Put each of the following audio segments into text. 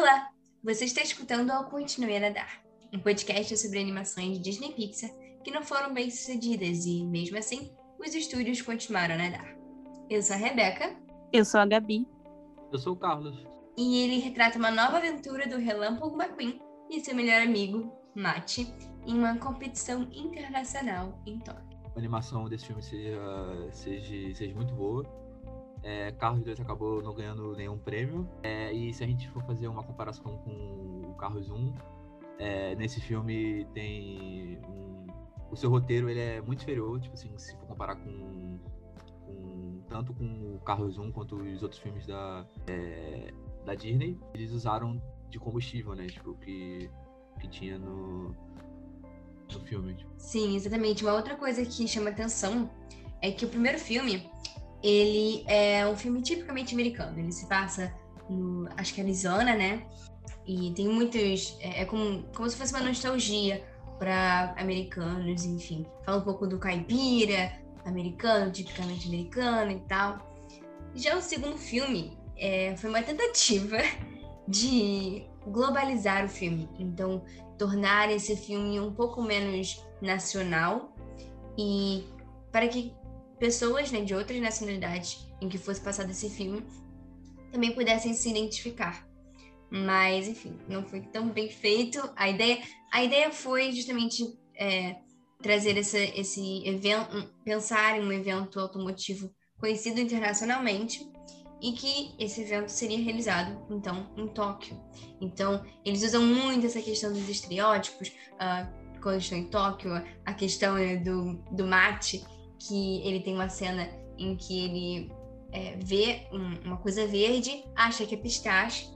Olá, você está escutando ao Continue a Nadar, um podcast sobre animações Disney Pixar que não foram bem sucedidas e, mesmo assim, os estúdios continuaram a nadar. Eu sou a Rebeca. Eu sou a Gabi. Eu sou o Carlos. E ele retrata uma nova aventura do Relâmpago McQueen e seu melhor amigo, Mate, em uma competição internacional em Tóquio. A animação desse filme seja, seja, seja muito boa. É, Carros 2 acabou não ganhando nenhum prêmio. É, e se a gente for fazer uma comparação com o Carros 1, é, nesse filme tem um, o seu roteiro ele é muito inferior, tipo assim, se for comparar com, com tanto com o Carros 1 quanto os outros filmes da, é, da Disney, eles usaram de combustível, né? Tipo, que, que tinha no, no filme. Sim, exatamente. Uma outra coisa que chama atenção é que o primeiro filme, ele é um filme tipicamente americano. Ele se passa no, acho que Arizona, né? E tem muitos, é, é como, como se fosse uma nostalgia para americanos, enfim. Fala um pouco do caipira americano, tipicamente americano e tal. Já o segundo filme é, foi uma tentativa de globalizar o filme. Então, tornar esse filme um pouco menos nacional e para que pessoas né, de outras nacionalidades em que fosse passado esse filme também pudessem se identificar. Mas, enfim, não foi tão bem feito. A ideia, a ideia foi justamente é, trazer esse, esse evento, pensar em um evento automotivo conhecido internacionalmente e que esse evento seria realizado, então, em Tóquio. Então, eles usam muito essa questão dos estereótipos, uh, quando estão em Tóquio, a questão né, do, do mate, que ele tem uma cena em que ele é, vê um, uma coisa verde, acha que é pistache,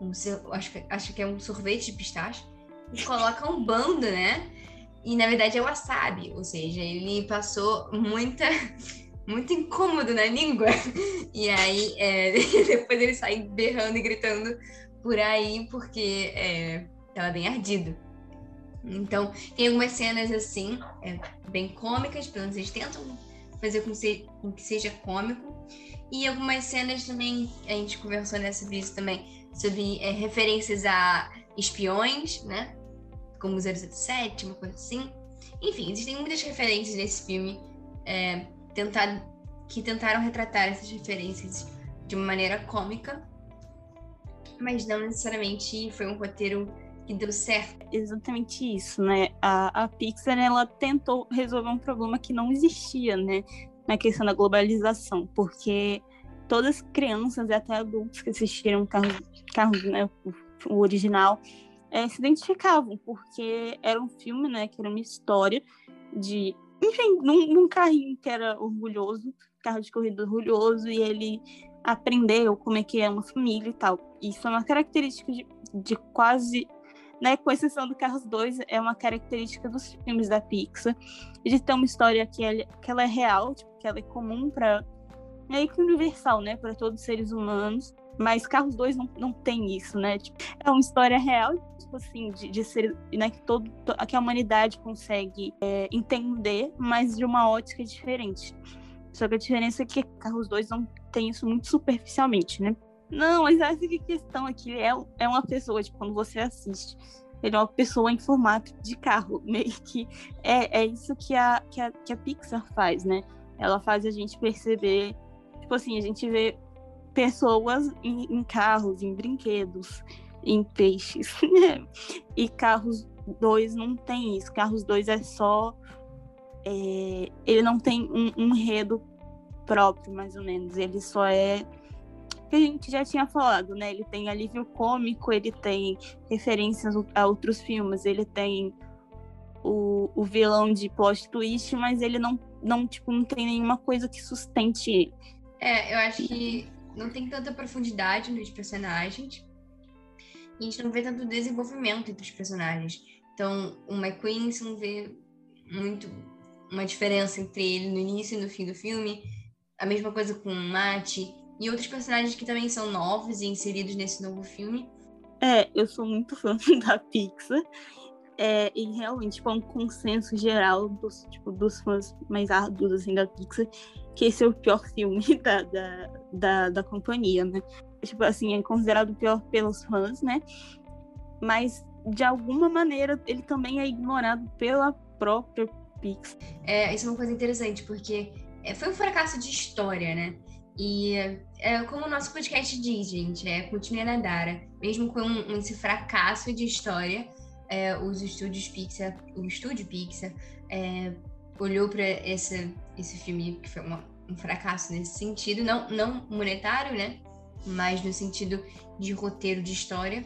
um, acho, acho que é um sorvete de pistache, e coloca um bando, né? E na verdade é wasabi, ou seja, ele passou muita muito incômodo na língua. E aí, é, depois ele sai berrando e gritando por aí, porque é, tava bem ardido. Então, tem algumas cenas assim, é, bem cômicas, pelo menos eles tentam fazer com, se, com que seja cômico. E algumas cenas também, a gente conversou né, sobre isso também, sobre é, referências a espiões, né? Como 007, uma coisa assim. Enfim, existem muitas referências nesse filme. É, tentar, que tentaram retratar essas referências de uma maneira cômica, mas não necessariamente foi um roteiro que deu certo. Exatamente isso, né? A, a Pixar ela tentou resolver um problema que não existia, né? Na questão da globalização, porque todas as crianças e até adultos que assistiram Carros, Carros né, o, o original, é, se identificavam, porque era um filme, né? Que era uma história de enfim, num, num carrinho que era orgulhoso, carro de corrida orgulhoso, e ele aprendeu como é que é uma família e tal. Isso é uma característica de, de quase, né, com exceção do Carros 2, é uma característica dos filmes da Pixar, de ter uma história que, é, que ela é real, tipo, que ela é comum para meio que universal, né, para todos os seres humanos. Mas Carros 2 não, não tem isso, né? Tipo, é uma história real, tipo assim, de, de ser, né, que, todo, que a humanidade consegue é, entender, mas de uma ótica diferente. Só que a diferença é que Carros 2 não tem isso muito superficialmente, né? Não, mas essa que questão aqui é, é uma pessoa, tipo, quando você assiste, ele é uma pessoa em formato de carro, meio que é, é isso que a, que, a, que a Pixar faz, né? Ela faz a gente perceber, tipo assim, a gente vê pessoas em, em carros, em brinquedos, em peixes. e carros 2 não tem isso. Carros 2 é só. É, ele não tem um, um enredo próprio, mais ou menos. Ele só é que a gente já tinha falado, né? Ele tem alívio cômico, ele tem referências a outros filmes, ele tem o, o vilão de plot twist, mas ele não, não, tipo, não tem nenhuma coisa que sustente ele. É, eu acho que não tem tanta profundidade nos personagens. E a gente não vê tanto desenvolvimento entre os personagens. Então, o McQueen, você não vê muito uma diferença entre ele no início e no fim do filme. A mesma coisa com o Matt e outros personagens que também são novos e inseridos nesse novo filme. É, eu sou muito fã da Pixar. É, e realmente, tipo, é um consenso geral dos, tipo, dos fãs mais árduos assim, da Pixar que esse é o pior filme da, da, da, da companhia, né? Tipo assim, é considerado o pior pelos fãs, né? Mas, de alguma maneira, ele também é ignorado pela própria Pixar. É, isso é uma coisa interessante, porque é, foi um fracasso de história, né? E é, como o nosso podcast diz, gente, é continue a nadar. Mesmo com um, esse fracasso de história, é, os estúdios Pixar, o estúdio Pixar, é, olhou para esse, esse filme que foi uma, um fracasso nesse sentido, não, não monetário, né? Mas no sentido de roteiro de história,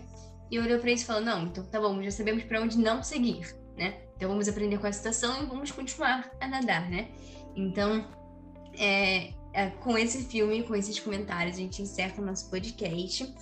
e olhou para isso e falou: não, então tá bom, já sabemos para onde não seguir, né? Então vamos aprender com a situação e vamos continuar a nadar, né? Então, é, com esse filme, com esses comentários, a gente encerra o nosso podcast.